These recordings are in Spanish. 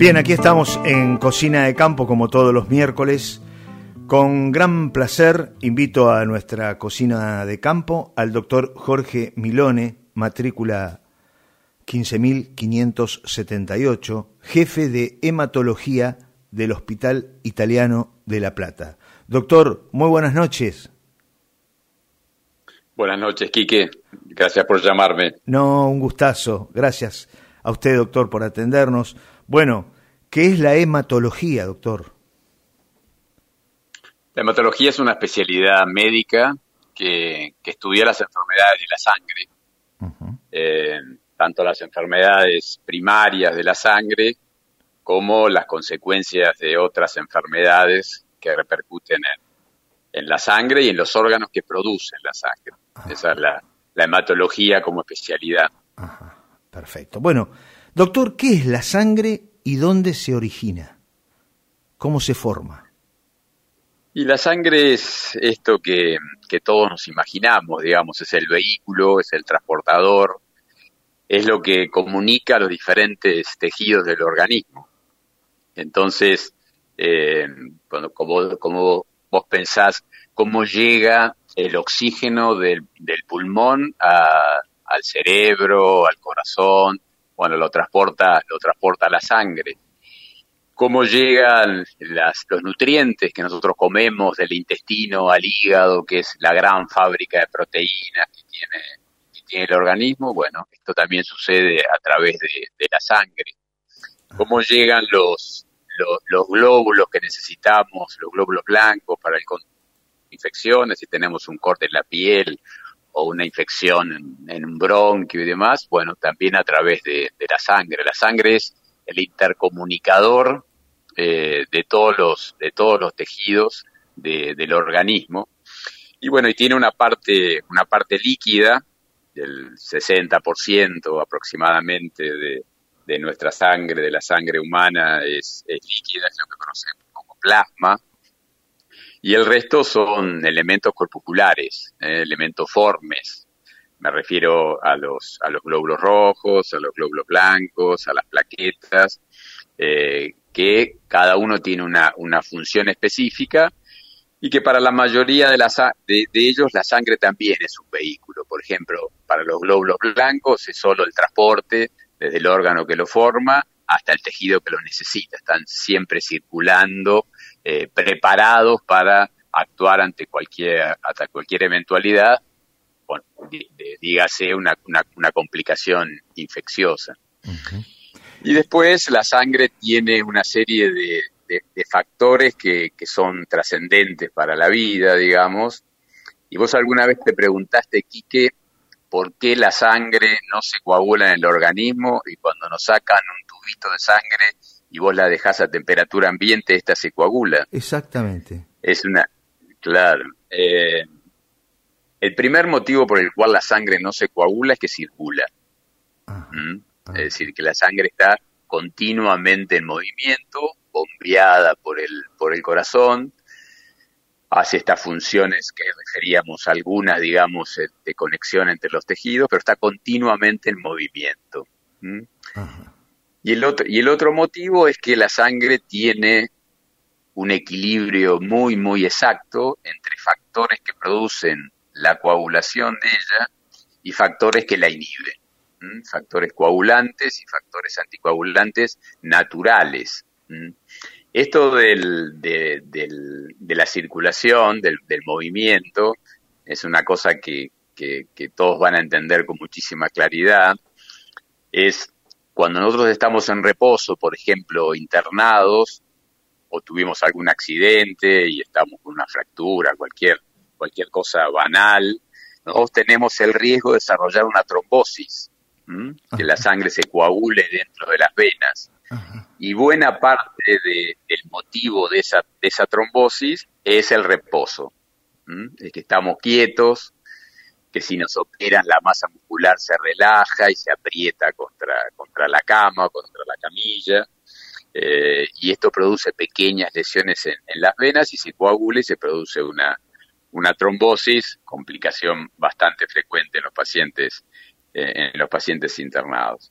Bien, aquí estamos en Cocina de Campo como todos los miércoles. Con gran placer invito a nuestra cocina de campo al doctor Jorge Milone, matrícula 15578, jefe de hematología del Hospital Italiano de La Plata. Doctor, muy buenas noches. Buenas noches, Quique. Gracias por llamarme. No, un gustazo. Gracias a usted, doctor, por atendernos. Bueno, ¿qué es la hematología, doctor? La hematología es una especialidad médica que, estudia las enfermedades de la sangre, eh, tanto las enfermedades primarias de la sangre como las consecuencias de otras enfermedades que repercuten en, la sangre y en los órganos que producen la sangre. Esa es la, la hematología como especialidad. Ajá. Perfecto. Bueno, doctor, ¿qué es la sangre y dónde se origina? ¿Cómo se forma? Y la sangre es esto que, todos nos imaginamos, digamos, es el vehículo, es el transportador, es lo que comunica los diferentes tejidos del organismo. Entonces, eh, como, como, vos pensás cómo llega el oxígeno del, del pulmón al cerebro, al corazón, bueno, lo transporta, lo transporta la sangre. Cómo llegan los nutrientes que nosotros comemos del intestino al hígado, que es la gran fábrica de proteínas que tiene, tiene el organismo, bueno, esto también sucede a través de, la sangre. Cómo llegan los, los, glóbulos que necesitamos, los glóbulos blancos para el infecciones, si tenemos un corte en la piel o una infección en, un bronquio y demás, bueno, también a través de, la sangre. La sangre es el intercomunicador eh, de todos los de todos los tejidos del organismo y bueno y tiene una parte una parte líquida del 60% aproximadamente de, de, nuestra sangre de la sangre humana es, es líquida es lo que conocemos como plasma y el resto son elementos corpusculares, eh, elementos formes. Me refiero a los, a los glóbulos rojos, a los glóbulos blancos, a las plaquetas, eh, que cada uno tiene una, una, función específica y que para la mayoría de, las, de, ellos la sangre también es un vehículo. Por ejemplo, para los glóbulos blancos es solo el transporte desde el órgano que lo forma hasta el tejido que lo necesita. Están siempre circulando eh, preparados para actuar ante cualquier, hasta cualquier eventualidad, dígase una, una, complicación infecciosa. Y después la sangre tiene una serie de, factores que, son trascendentes para la vida, digamos. Y vos alguna vez te preguntaste, Quique, por qué la sangre no se coagula en el organismo y cuando nos sacan un tubito de sangre y vos la dejás a temperatura ambiente, esta se coagula. Exactamente. Es una, claro. Eh, el primer motivo por el cual la sangre no se coagula es que circula. ¿Mm? Es decir, que la sangre está continuamente en movimiento, bombeada por el, por el corazón, hace estas funciones que referíamos algunas, digamos, de conexión entre los tejidos, pero está continuamente en movimiento. ¿Mm? Ajá. Y el, otro, y el otro motivo es que la sangre tiene un equilibrio muy, muy exacto entre factores que producen la coagulación de ella y factores que la inhiben. Factores coagulantes y factores anticoagulantes naturales. Esto del, de, la circulación, del, movimiento, es una cosa que, que, que todos van a entender con muchísima claridad. Es cuando nosotros estamos en reposo, por ejemplo, internados, o tuvimos algún accidente y estamos con una fractura, cualquier, cualquier cosa banal, nosotros tenemos el riesgo de desarrollar una trombosis, que la sangre se coagule dentro de las venas. Y buena parte del motivo de esa, de esa trombosis es el reposo. Es que estamos quietos, que si nos operan la masa muscular se relaja y se aprieta contra, contra la cama, contra la camilla, eh, y esto produce pequeñas lesiones en, las venas y se coagula y se produce una, una trombosis, complicación bastante frecuente en los pacientes, eh, en los pacientes internados.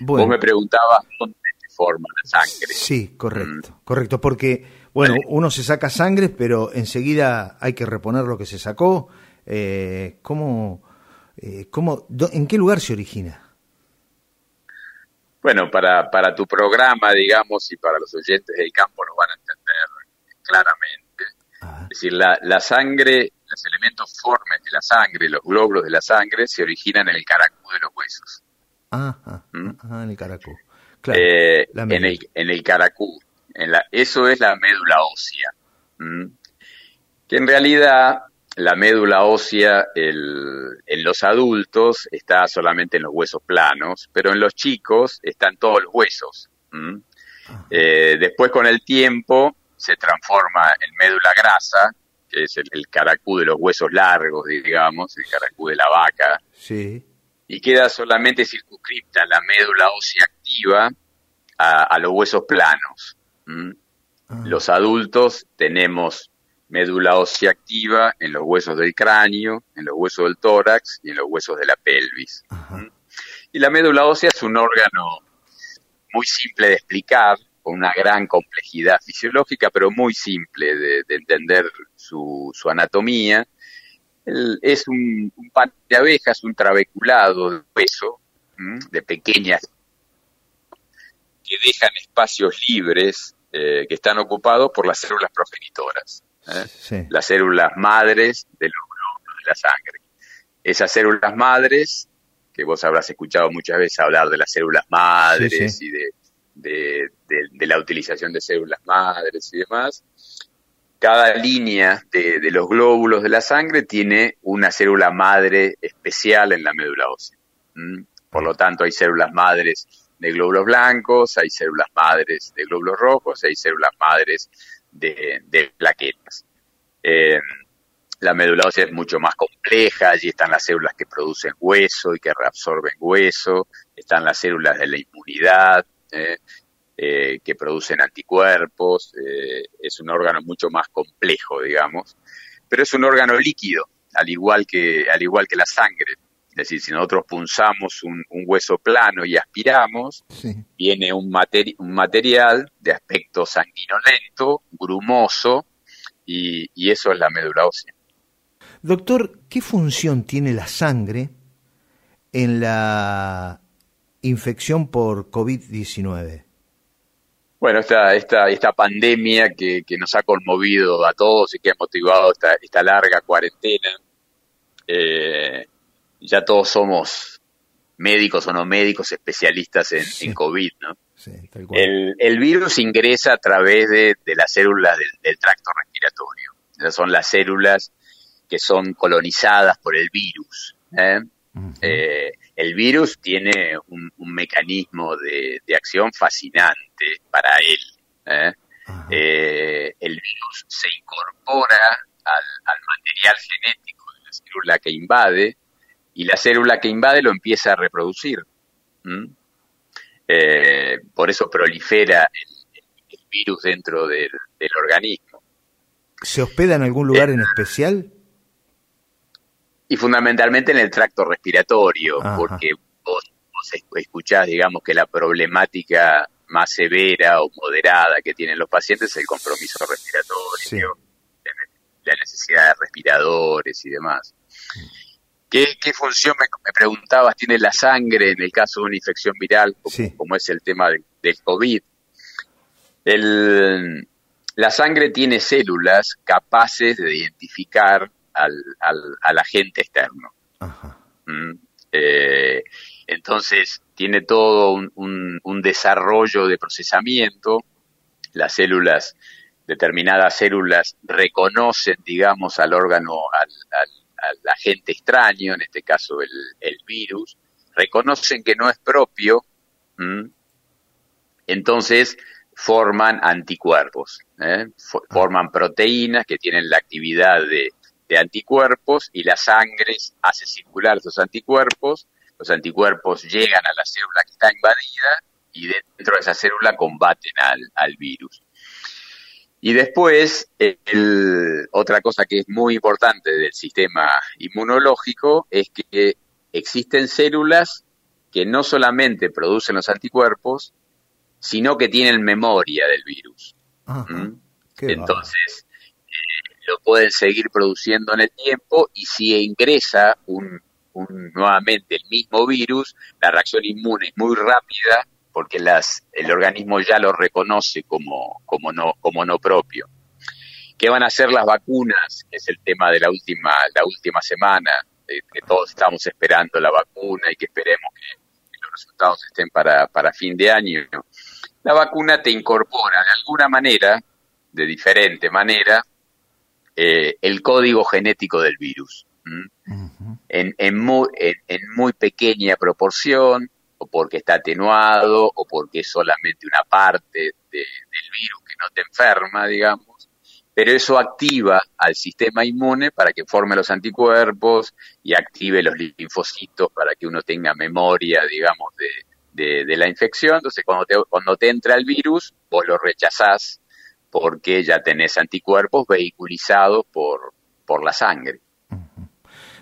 Vos me preguntabas dónde forma la sangre. Sí, correcto, mm. correcto, porque, bueno, uno se saca sangre, pero enseguida hay que reponer lo que se sacó. Eh, ¿cómo, eh, cómo, ¿En qué lugar se origina? Bueno, para, para tu programa, digamos, y para los oyentes del campo lo van a entender claramente. Es decir, la, la sangre, los elementos formes de la sangre, los glóbulos de la sangre, se originan en el caracú de los huesos. Ajá, ¿Mm? en el caracú. Eh, en, el, en el caracú. En la, eso es la médula ósea. Que en realidad la médula ósea en los adultos está solamente en los huesos planos, pero en los chicos están todos los huesos. Eh, después con el tiempo se transforma en médula grasa, que es el, caracú de los huesos largos, digamos, el caracú de la vaca. Sí. Y queda solamente circunscripta la médula ósea activa a, los huesos planos. Ah. Los adultos tenemos médula ósea activa en los huesos del cráneo, en los huesos del tórax y en los huesos de la pelvis. Y la médula ósea es un órgano muy simple de explicar, con una gran complejidad fisiológica, pero muy simple de, entender su, anatomía. es un, par de abejas, un trabeculado de hueso, de pequeñas, que dejan espacios libres eh, que están ocupados por las células progenitoras. ¿Eh? las células madres de los glóbulos de la sangre. Esas células madres, que vos habrás escuchado muchas veces hablar de las células madres y de, de, la utilización de células madres y demás, cada línea de, los glóbulos de la sangre tiene una célula madre especial en la médula ósea. Por lo tanto, hay células madres de glóbulos blancos, hay células madres de glóbulos rojos, hay células madres de, plaquetas. Eh, la médula ósea es mucho más compleja, allí están las células que producen hueso y que reabsorben hueso, están las células de la inmunidad eh, eh, que producen anticuerpos, es un órgano mucho más complejo, digamos, pero es un órgano líquido, al igual que, al igual que la sangre. Es decir, si nosotros punzamos un, hueso plano y aspiramos, viene un, un, material de aspecto sanguinolento, grumoso, y, y, eso es la médula ósea. Doctor, ¿qué función tiene la sangre en la infección por COVID-19? Bueno, esta, esta, esta pandemia que, que, nos ha conmovido a todos y que ha motivado esta, esta larga cuarentena, eh, ya todos somos médicos o no médicos especialistas en, COVID, ¿no? el, virus ingresa a través de, las células del, tracto respiratorio. Esas son las células que son colonizadas por el virus. ¿eh? Eh, el virus tiene un, mecanismo de, acción fascinante para él. ¿eh? el virus se incorpora al, al material genético de la célula que invade y la célula que invade lo empieza a reproducir. Eh, por eso prolifera el, virus dentro del, organismo. ¿Se hospeda en algún lugar en especial? Y fundamentalmente en el tracto respiratorio, porque vos, escuchás, digamos, que la problemática más severa o moderada que tienen los pacientes es el compromiso respiratorio, la necesidad de respiradores y demás. Mm. ¿Qué, función, me, preguntabas, tiene la sangre en el caso de una infección viral, como, es el tema del COVID? la sangre tiene células capaces de identificar al, agente externo. ¿Mm? Eh, entonces, tiene todo un, desarrollo de procesamiento. Las células, determinadas células, reconocen, digamos, al órgano, al, al agente extraño, en este caso el, virus, reconocen que no es propio, entonces forman anticuerpos, ¿eh? forman proteínas que tienen la actividad de, anticuerpos y la sangre hace circular esos anticuerpos, los anticuerpos llegan a la célula que está invadida y dentro de esa célula combaten al virus. Y después, otra cosa que es muy importante del sistema inmunológico es que existen células que no solamente producen los anticuerpos, sino que tienen memoria del virus. Entonces, eh, lo pueden seguir produciendo en el tiempo y si ingresa un, nuevamente el mismo virus, la reacción inmune es muy rápida porque las, el organismo ya lo reconoce como, como, no, como no propio. ¿Qué van a hacer las vacunas? Que es el tema de la última, la última semana, que todos estamos esperando la vacuna y que esperemos que, los resultados estén para, para fin de año. La vacuna te incorpora de alguna manera, de diferente manera, eh, el código genético del virus. en, en, muy, en, muy pequeña proporción, o porque está atenuado, o porque es solamente una parte del virus que no te enferma, digamos pero eso activa al sistema inmune para que forme los anticuerpos y active los linfocitos para que uno tenga memoria, digamos, de, la infección. Entonces, cuando te, cuando te entra el virus, vos lo rechazás porque ya tenés anticuerpos vehiculizados por, por la sangre.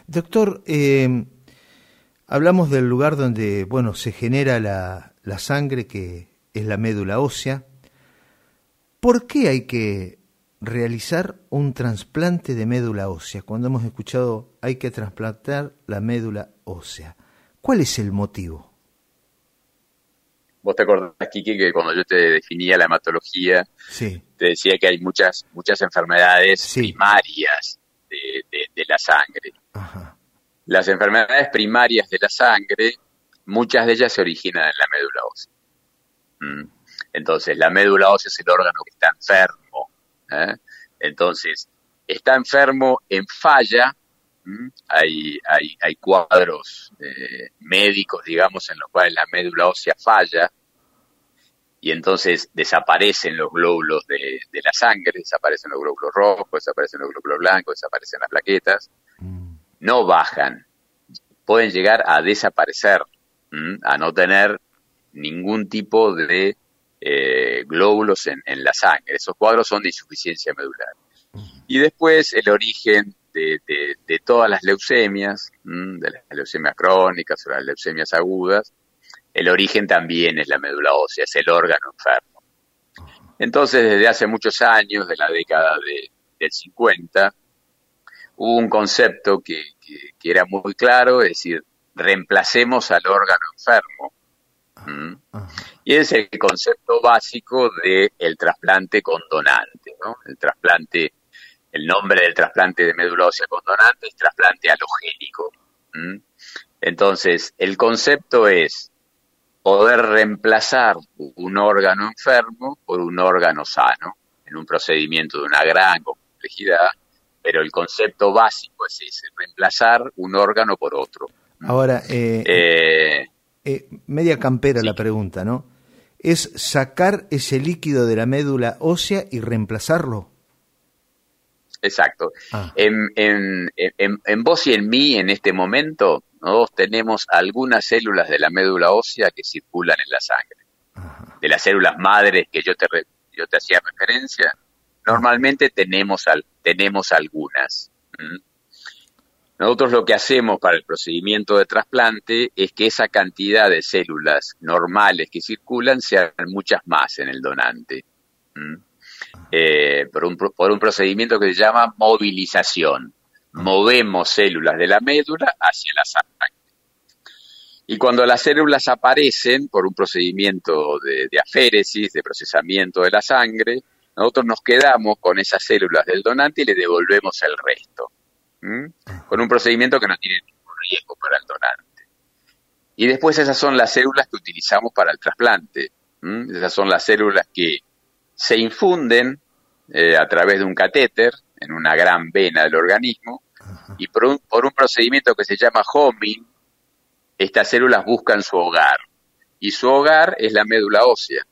Doctor, eh, hablamos del lugar donde, bueno, se genera la, la sangre, que es la médula ósea. ¿Por qué hay que realizar un trasplante de médula ósea. Cuando hemos escuchado hay que trasplantar la médula ósea. ¿Cuál es el motivo? Vos te acordás, Kiki, que cuando yo te definía la hematología, te decía que hay muchas, muchas enfermedades primarias de, la sangre. Las enfermedades primarias de la sangre, muchas de ellas se originan en la médula ósea. ¿Mm? Entonces, la médula ósea es el órgano que está enfermo ¿eh? Entonces, está enfermo en falla, hay, hay, hay, cuadros eh, médicos, digamos, en los cuales la médula ósea falla y entonces desaparecen los glóbulos de, la sangre, desaparecen los glóbulos rojos, desaparecen los glóbulos blancos, desaparecen las plaquetas. No bajan, pueden llegar a desaparecer, a no tener ningún tipo de eh, glóbulos en, la sangre. Esos cuadros son de insuficiencia medular. Y después el origen de, todas las leucemias, de las leucemias crónicas o las leucemias agudas, el origen también es la médula ósea, es el órgano enfermo. Entonces, desde hace muchos años, de la década del 50, hubo un concepto que, que, era muy claro, es decir, reemplacemos al órgano enfermo y es el concepto básico del el trasplante con donante, ¿no? El trasplante, el nombre del trasplante de médula ósea con donante es trasplante halogénico. Entonces, el concepto es poder reemplazar un órgano enfermo por un órgano sano, en un procedimiento de una gran complejidad, pero el concepto básico es ese, reemplazar un órgano por otro. Ahora, eh, eh eh, media campera la pregunta, ¿no? ¿Es sacar ese líquido de la médula ósea y reemplazarlo? Exacto. Ah. En, en, en, vos y en mí, en este momento, nosotros tenemos algunas células de la médula ósea que circulan en la sangre. De las células madres que yo te, yo te hacía referencia, normalmente tenemos, al, tenemos algunas. Nosotros lo que hacemos para el procedimiento de trasplante es que esa cantidad de células normales que circulan sean muchas más en el donante. Eh, por, un, por un procedimiento que se llama movilización. Movemos células de la médula hacia la sangre. Y cuando las células aparecen por un procedimiento de, de, aféresis, de procesamiento de la sangre, nosotros nos quedamos con esas células del donante y le devolvemos el resto con un procedimiento que no tiene ningún riesgo para el donante. Y después esas son las células que utilizamos para el trasplante. Esas son las células que se infunden eh, a través de un catéter en una gran vena del organismo y por un, por un procedimiento que se llama homing, estas células buscan su hogar y su hogar es la médula ósea.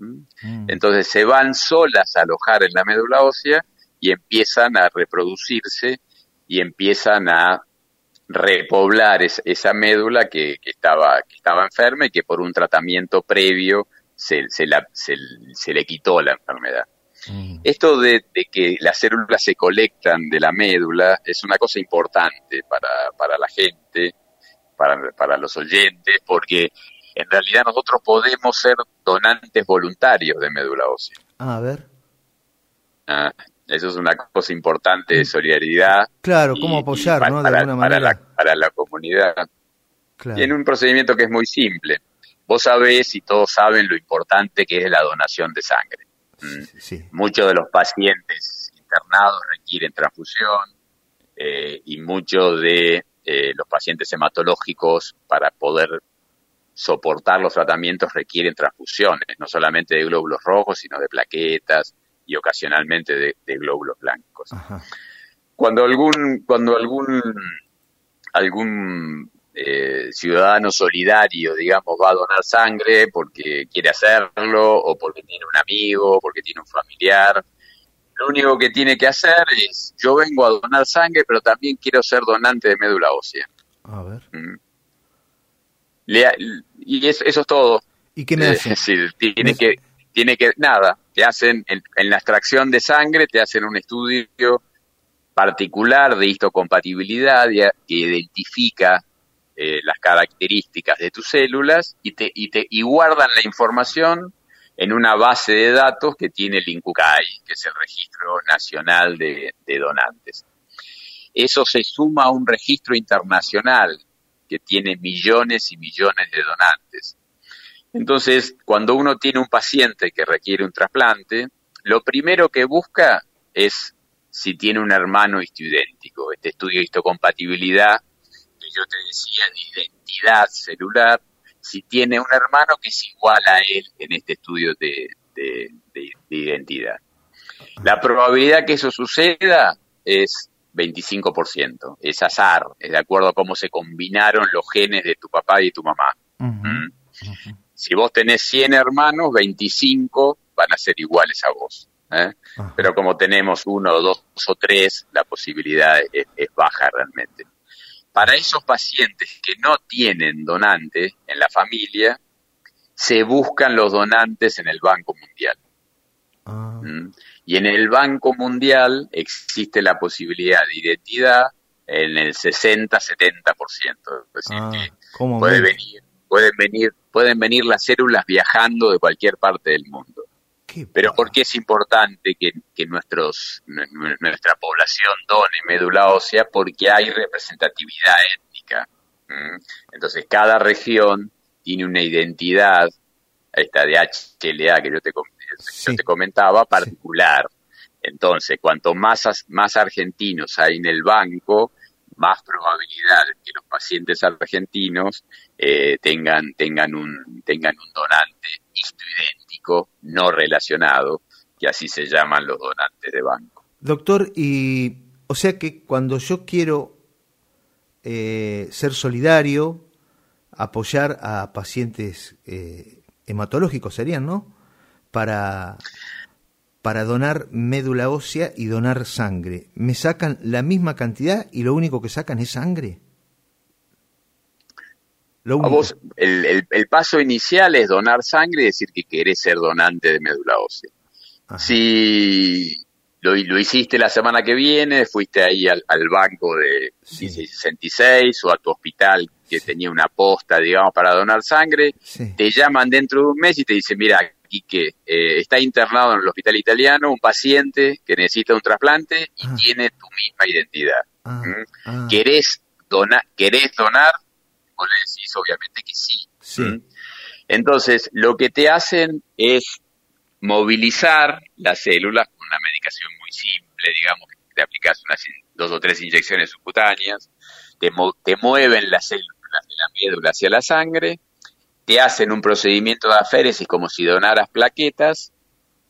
Mm. Entonces se van solas a alojar en la médula ósea y empiezan a reproducirse y empiezan a repoblar esa médula que, estaba, que estaba enferma y que por un tratamiento previo se, se, le quitó la enfermedad. Mm. Esto de, que las células se colectan de la médula es una cosa importante para, para la gente, para, para los oyentes, porque en realidad nosotros podemos ser donantes voluntarios de médula ósea. Ah, a ver. Ah, eso es una cosa importante de solidaridad. Claro, cómo apoyar, ¿no? De alguna manera. La, para la comunidad. Claro. un procedimiento que es muy simple. Vos sabés y todos saben lo importante que es la donación de sangre. Mm. Muchos de los pacientes internados requieren transfusión eh, y muchos de eh, los pacientes hematológicos para poder soportar los tratamientos requieren transfusiones, no solamente de glóbulos rojos, sino de plaquetas y ocasionalmente de, glóbulos blancos. Cuando algún, cuando algún, algún eh, ciudadano solidario, digamos, va a donar sangre porque quiere hacerlo, o porque tiene un amigo, porque tiene un familiar, lo único que tiene que hacer es, yo vengo a donar sangre, pero también quiero ser donante de médula ósea. A ver. Mm. Y eso, es todo. ¿Y qué me eh, hace? tiene que, tiene que, nada, te hacen, en, la extracción de sangre, te hacen un estudio particular de histocompatibilidad que identifica eh, las características de tus células y te, y te y guardan la información en una base de datos que tiene el INCUCAI, que es el Registro Nacional de, Donantes. Eso se suma a un registro internacional que tiene millones y millones de donantes. Entonces, cuando uno tiene un paciente que requiere un trasplante, lo primero que busca es si tiene un hermano histoidéntico. Este estudio de histocompatibilidad que yo te decía de identidad celular si tiene un hermano que es igual a él en este estudio de, identidad. La probabilidad que eso suceda es 25%, es azar, es de acuerdo a cómo se combinaron los genes de tu papá y tu mamá. ¿Mm? Si vos tenés 100 hermanos, 25 van a ser iguales a vos. ¿eh? Pero como tenemos uno, dos o tres, la posibilidad es baja realmente. Para esos pacientes que no tienen donante en la familia, se buscan los donantes en el Banco Mundial. Ah. ¿Mm? Y en el Banco Mundial existe la posibilidad de identidad en el 60-70%. Es decir, ah, que puede venir, pueden venir, pueden venir las células viajando de cualquier parte del mundo. Pero ¿por qué es importante que, nuestros, nuestra población done médula ósea? Porque hay representatividad étnica. Entonces, cada región tiene una identidad, esta de HLA que yo te, te comentaba, particular. Entonces, cuanto más, más argentinos hay en el banco, más probabilidad de que los pacientes argentinos eh, tengan, tengan, un, tengan un donante histoidéntico no relacionado, que así se llaman los donantes de banco. Doctor, y o sea que cuando yo quiero eh, ser solidario, apoyar a pacientes eh, hematológicos serían, ¿no? Para para donar médula ósea y donar sangre. ¿Me sacan la misma cantidad y lo único que sacan es sangre? vos, el, paso inicial es donar sangre y decir que querés ser donante de médula ósea. Si lo, lo, hiciste la semana que viene, fuiste ahí al, banco de 66 o a tu hospital que tenía una posta, digamos, para donar sangre, te llaman dentro de un mes y te dicen, mira, y que eh, está internado en el hospital italiano un paciente que necesita un trasplante y ah. tiene tu misma identidad. Ah, ah. ¿Querés, donar, ¿Querés donar? Vos le decís obviamente que sí. Entonces, lo que te hacen es movilizar las células con una medicación muy simple, digamos, que te aplicas unas dos o tres inyecciones subcutáneas, te, te mueven las células de la médula hacia la sangre, te hacen un procedimiento de aféresis como si donaras plaquetas,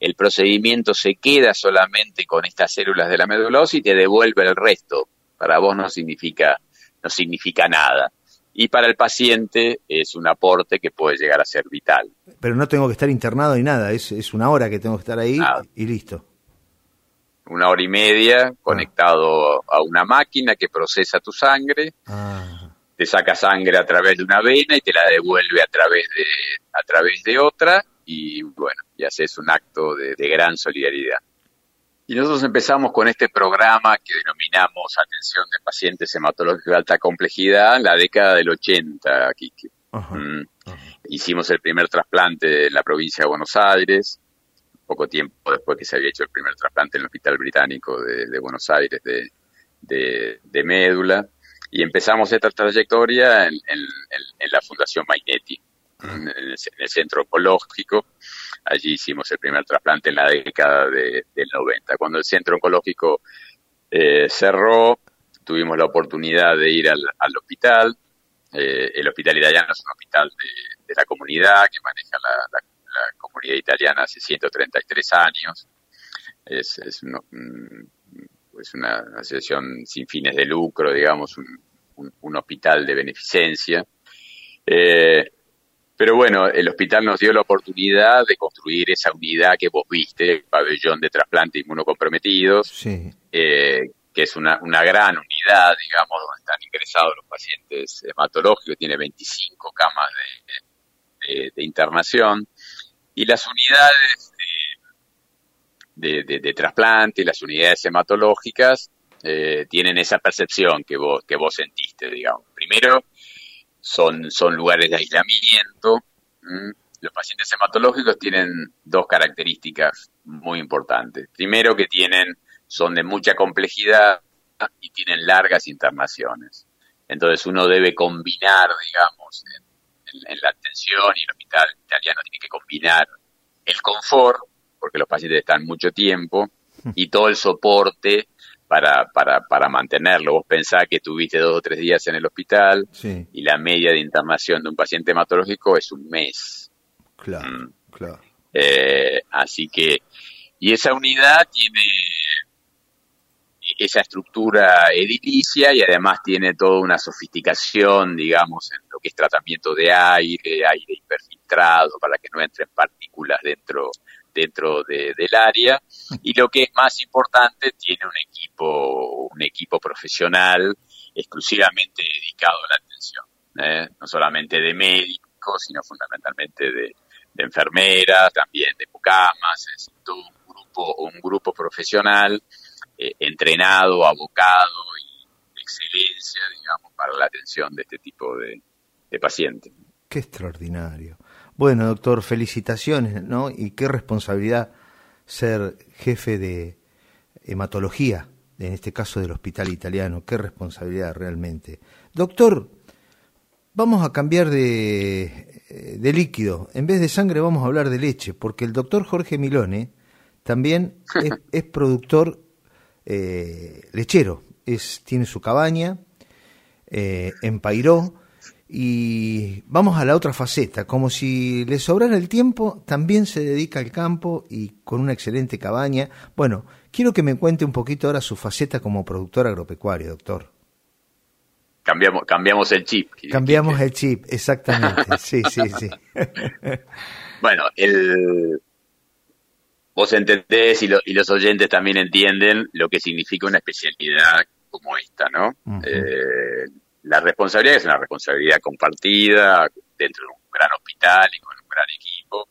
el procedimiento se queda solamente con estas células de la médula ósea y te devuelve el resto. Para vos no significa, no significa nada. Y para el paciente es un aporte que puede llegar a ser vital. Pero no tengo que estar internado ni nada, es, es una hora que tengo que estar ahí y listo. Una hora y media conectado a una máquina que procesa tu sangre. Ah te saca sangre a través de una vena y te la devuelve a través de, a través de otra y bueno, y haces un acto de, gran solidaridad. Y nosotros empezamos con este programa que denominamos Atención de Pacientes Hematológicos de Alta Complejidad en la década del 80, aquí, Mm. Hicimos el primer trasplante en la provincia de Buenos Aires, poco tiempo después que se había hecho el primer trasplante en el Hospital Británico de, Buenos Aires de, médula, y empezamos esta trayectoria en, la Fundación Mainetti, en el, Centro Oncológico. Allí hicimos el primer trasplante en la década del 90. Cuando el Centro Oncológico eh, cerró, tuvimos la oportunidad de ir al, hospital. Eh, el hospital italiano es un hospital de, la comunidad que maneja la, comunidad italiana hace 133 años. Es, es, una asociación sin fines de lucro, digamos, un, hospital de beneficencia. Eh, pero bueno, el hospital nos dio la oportunidad de construir esa unidad que vos viste, el pabellón de trasplante inmunocomprometidos, sí. Eh, que es una, una gran unidad, digamos, donde están ingresados los pacientes hematológicos, tiene 25 camas de, internación, y las unidades de, de, trasplante y las unidades hematológicas eh, tienen esa percepción que vos, que vos sentiste, digamos. Primero, son, son lugares de aislamiento. Los pacientes hematológicos tienen dos características muy importantes. Primero que tienen, son de mucha complejidad y tienen largas internaciones. Entonces uno debe combinar, digamos, en, la atención y el hospital italiano tiene que combinar el confort, porque los pacientes están mucho tiempo, y todo el soporte para, para, para mantenerlo. Vos pensás que tuviste dos o tres días en el hospital y la media de internación de un paciente hematológico es un mes. Claro, mm. claro. Eh, así que, y esa unidad tiene esa estructura edilicia y además tiene toda una sofisticación, digamos, en lo que es tratamiento de aire, aire hiperfiltrado para que no entren partículas dentro dentro del área. Y lo que es más importante tiene un equipo un equipo profesional exclusivamente dedicado a la atención ¿eh? no solamente de médicos sino fundamentalmente de, enfermeras también de mucamas es todo un grupo un grupo profesional eh, entrenado abocado y de excelencia digamos para la atención de este tipo de, de pacientes. Qué extraordinario bueno, doctor, felicitaciones, ¿no? Y qué responsabilidad ser jefe de hematología, en este caso del hospital italiano, qué responsabilidad realmente. Doctor, vamos a cambiar de, eh, de líquido, en vez de sangre vamos a hablar de leche, porque el doctor Jorge Milone también es, productor eh, lechero, es, tiene su cabaña eh, en Pairó, y vamos a la otra faceta, como si le sobrara el tiempo, también se dedica al campo y con una excelente cabaña. Bueno, quiero que me cuente un poquito ahora su faceta como productor agropecuario, doctor. Cambiamos, cambiamos el chip. Cambiamos el chip, exactamente. sí, sí, sí. bueno, el, vos entendés y, los oyentes también entienden lo que significa una especialidad como esta, ¿no? La responsabilidad es una responsabilidad compartida dentro de un gran hospital y con un gran equipo.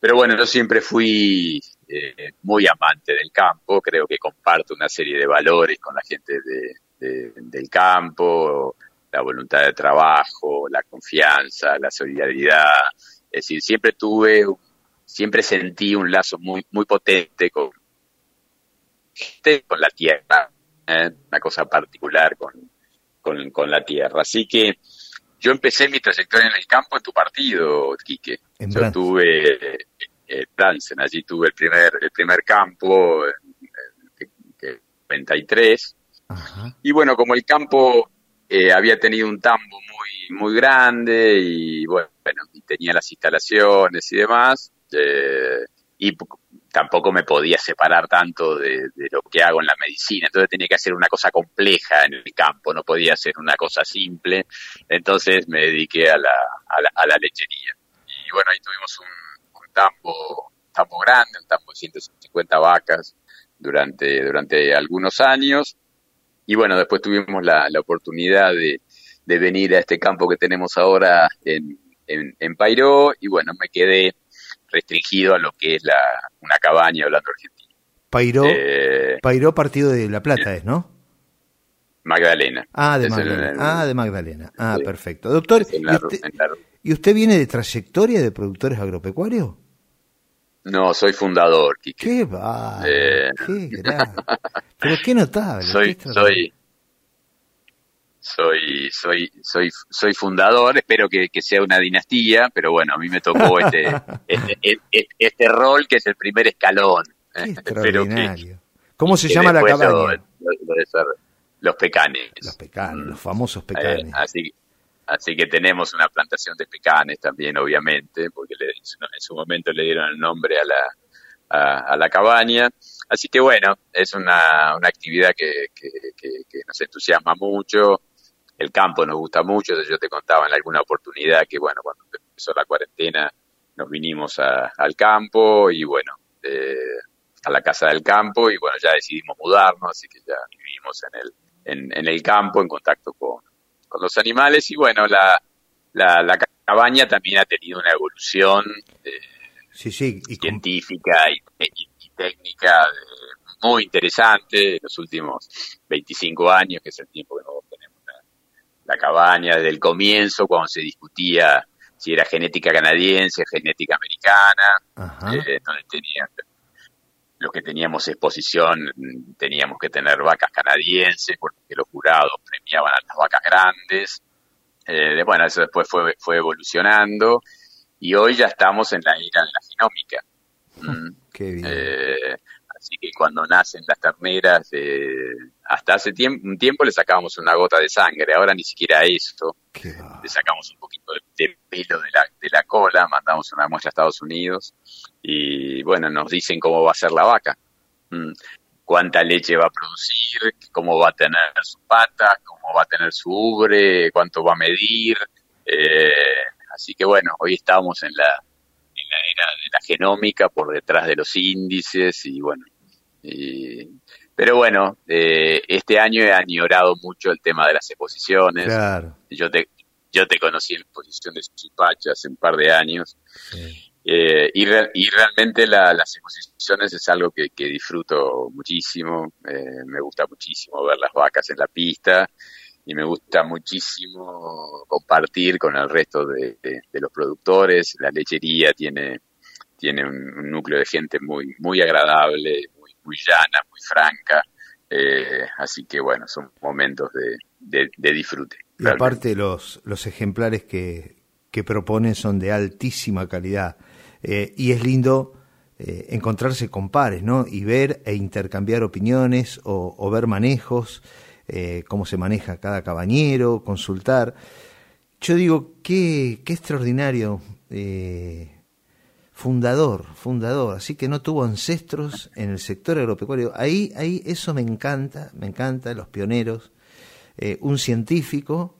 Pero bueno, yo siempre fui eh, muy amante del campo, creo que comparto una serie de valores con la gente del campo, la voluntad de trabajo, la confianza, la solidaridad. Es decir, siempre tuve, siempre sentí un lazo muy, muy potente con, con la tierra, ¿eh? una cosa particular con, con, la tierra. Así que yo empecé mi trayectoria en el campo en tu partido, Quique. yo tuve eh, allí tuve el primer, el primer campo en, 93. Y bueno, como el campo eh, había tenido un tambo muy, muy grande y bueno, y tenía las instalaciones y demás, eh, y tampoco me podía separar tanto de, lo que hago en la medicina, entonces tenía que hacer una cosa compleja en el campo, no podía hacer una cosa simple, entonces me dediqué a la, a la, lechería. Y bueno, ahí tuvimos un, tambo, tambo grande, un tambo de 150 vacas durante, durante algunos años, y bueno, después tuvimos la, la oportunidad de, de, venir a este campo que tenemos ahora en, en, en Pairó, y bueno, me quedé restringido a lo que es la, una cabaña hablando argentino. Pairó, eh, Pairó partido de La Plata es, ¿no? Magdalena. Ah, de Magdalena. ah, de Magdalena. Ah, perfecto. Doctor, ¿y, usted, viene de trayectoria de productores agropecuarios? No, soy fundador, Qué va, eh, qué Pero qué notable. Soy, soy, soy, soy, soy, soy fundador, espero que, sea una dinastía, pero bueno, a mí me tocó este, este, este, este, rol que es el primer escalón. extraordinario. ¿Cómo se llama la cabaña? los pecanes. Los pecanes, los famosos eh, pecanes. así, así que tenemos una plantación de pecanes también, obviamente, porque en su momento le dieron el nombre a la, a, la cabaña. Así que bueno, es una, una actividad que, que, que, nos entusiasma mucho el campo nos gusta mucho, yo te contaba en alguna oportunidad que, bueno, cuando empezó la cuarentena nos vinimos al campo y, bueno, a la casa del campo y, bueno, ya decidimos mudarnos, así que ya vivimos en el, en, el campo, en contacto con, los animales y, bueno, la, la, cabaña también ha tenido una evolución eh, científica y, técnica eh, muy interesante en los últimos 25 años, que es el tiempo que nos la cabaña desde el comienzo, cuando se discutía si era genética canadiense, genética americana, eh, donde tenían, los que teníamos exposición teníamos que tener vacas canadienses porque los jurados premiaban a las vacas grandes. Eh, bueno, eso después fue, fue evolucionando y hoy ya estamos en la era de la genómica. Mm. Qué bien. Eh, Así que cuando nacen las terneras, eh, hasta hace tiempo, un tiempo le sacábamos una gota de sangre, ahora ni siquiera eso. Le sacamos un poquito de, pelo de la, de la cola, mandamos una muestra a Estados Unidos y bueno, nos dicen cómo va a ser la vaca. Mm, cuánta leche va a producir, cómo va a tener su pata, cómo va a tener su ubre, cuánto va a medir. Eh, así que bueno, hoy estamos en la, en la era de la genómica por detrás de los índices y bueno, pero bueno, eh, este año he añorado mucho el tema de las exposiciones. Yo te, yo te conocí en la exposición de hace un par de años. Eh, y, y, realmente las exposiciones es algo que, disfruto muchísimo. Eh, me gusta muchísimo ver las vacas en la pista y me gusta muchísimo compartir con el resto de los productores. La lechería tiene tiene un, núcleo de gente muy muy agradable, muy llana, muy franca. Eh, así que bueno, son momentos de, de, disfrute. Y aparte los, los ejemplares que, que proponen son de altísima calidad. Eh, y es lindo eh, encontrarse con pares, ¿no? Y ver e intercambiar opiniones o, ver manejos, cómo se maneja cada cabañero, consultar. Yo digo, qué, qué extraordinario fundador, fundador, así que no tuvo ancestros en el sector agropecuario. Ahí, ahí eso me encanta, me encanta, los pioneros, eh, un científico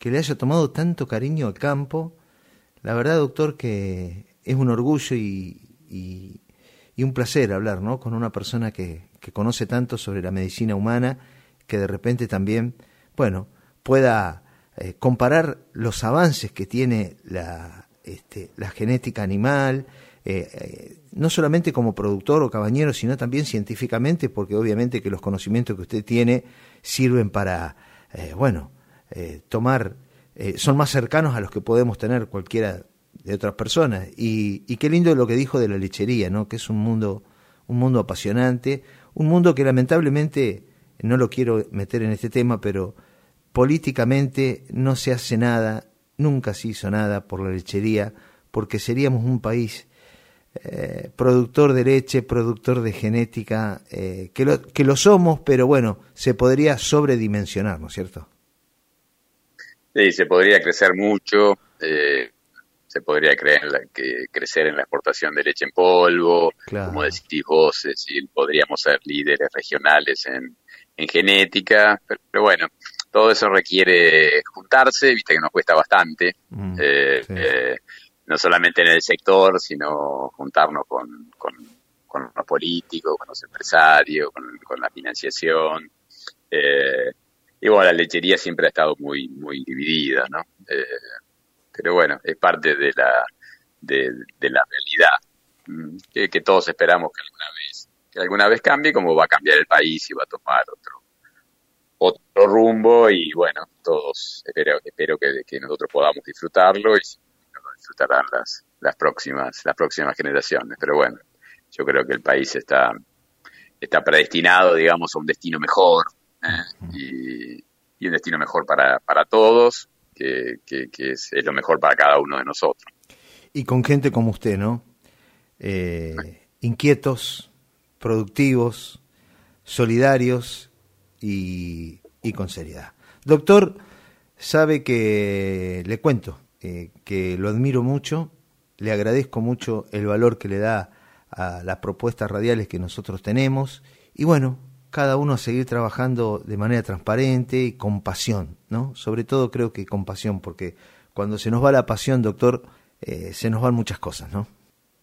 que le haya tomado tanto cariño al campo. La verdad, doctor, que es un orgullo y, y, un placer hablar ¿no? con una persona que, que conoce tanto sobre la medicina humana, que de repente también, bueno, pueda eh, comparar los avances que tiene la, este, la genética animal, eh, eh, no solamente como productor o cabañero, sino también científicamente, porque obviamente que los conocimientos que usted tiene sirven para, eh, bueno, tomar, son más cercanos a los que podemos tener cualquiera de otras personas. Y, y, qué lindo lo que dijo de la lechería, ¿no? que es un mundo, un mundo apasionante, un mundo que lamentablemente, no lo quiero meter en este tema, pero políticamente no se hace nada nunca se hizo nada por la lechería, porque seríamos un país eh, productor de leche, productor de genética, eh, que, lo, que lo somos, pero bueno, se podría sobredimensionar, ¿no es cierto? Sí, se podría crecer mucho, eh, se podría creer, que crecer en la exportación de leche en polvo, como decís vos, podríamos ser líderes regionales en, en genética, pero bueno, todo eso requiere juntarse, viste que nos cuesta bastante, mm, eh, eh, no solamente en el sector, sino juntarnos con, con, los políticos, con los empresarios, con, la financiación. Eh, y bueno, la lechería siempre ha estado muy, muy dividida, ¿no? pero bueno, es parte de la, de, la realidad, mm, que, que todos esperamos que alguna vez, que alguna vez cambie, como va a cambiar el país y va a tomar otro rumbo y bueno, todos espero, espero que, nosotros podamos disfrutarlo y lo disfrutarán las, las próximas, las próximas generaciones. Pero bueno, yo creo que el país está, está predestinado, digamos, a un destino mejor ¿eh? y, un destino mejor para, para todos, que, que, es, lo mejor para cada uno de nosotros. Y con gente como usted, ¿no? Eh, inquietos, productivos, solidarios y, con seriedad. Doctor, sabe que le cuento eh, que lo admiro mucho, le agradezco mucho el valor que le da a las propuestas radiales que nosotros tenemos y bueno, cada uno a seguir trabajando de manera transparente y con pasión, ¿no? Sobre todo creo que con pasión, porque cuando se nos va la pasión, doctor, eh, se nos van muchas cosas, ¿no?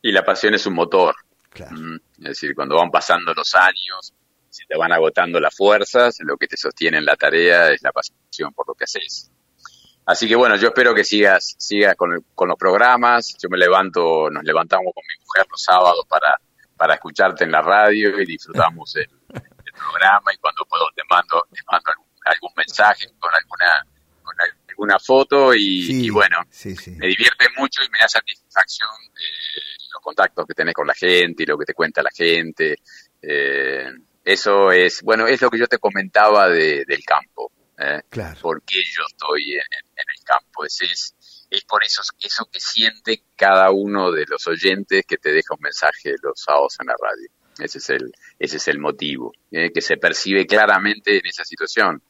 Y la pasión es un motor. Claro. Mm, es decir, cuando van pasando los años, si te van agotando las fuerzas, lo que te sostiene en la tarea es la pasión por lo que haces. Así que bueno, yo espero que sigas, sigas con, con los programas. Yo me levanto, nos levantamos con mi mujer los sábados para, para escucharte en la radio y disfrutamos el, programa y cuando puedo te mando, te mando algún, mensaje con alguna, con alguna foto y, bueno, me divierte mucho y me da satisfacción eh, los contactos que tenés con la gente y lo que te cuenta la gente. Eh, eso es, bueno, es lo que yo te comentaba de, del campo. ¿eh? Claro. ¿Por qué yo estoy en, el campo? Es, es, por eso, eso que siente cada uno de los oyentes que te deja un mensaje los sábados en la radio. Ese es el, ese es el motivo, ¿eh? que se percibe claramente en esa situación,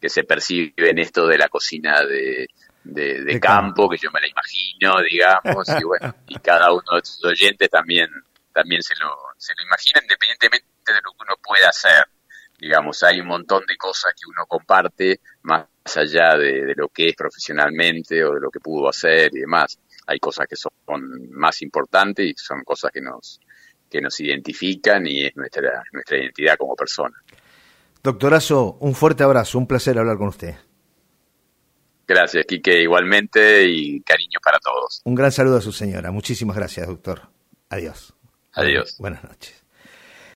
que se percibe en esto de la cocina de, de, campo, que yo me la imagino, digamos, y bueno, y cada uno de tus oyentes también, también se lo, se lo imagina independientemente de lo que uno puede hacer. Digamos, hay un montón de cosas que uno comparte más allá de, lo que es profesionalmente o de lo que pudo hacer y demás. Hay cosas que son más importantes y son cosas que nos, que nos identifican y es nuestra, nuestra identidad como persona. Doctorazo, un fuerte abrazo, un placer hablar con usted. Gracias, Quique, igualmente y cariño para todos. Un gran saludo a su señora. Muchísimas gracias, doctor. Adiós. Adiós. Buenas noches.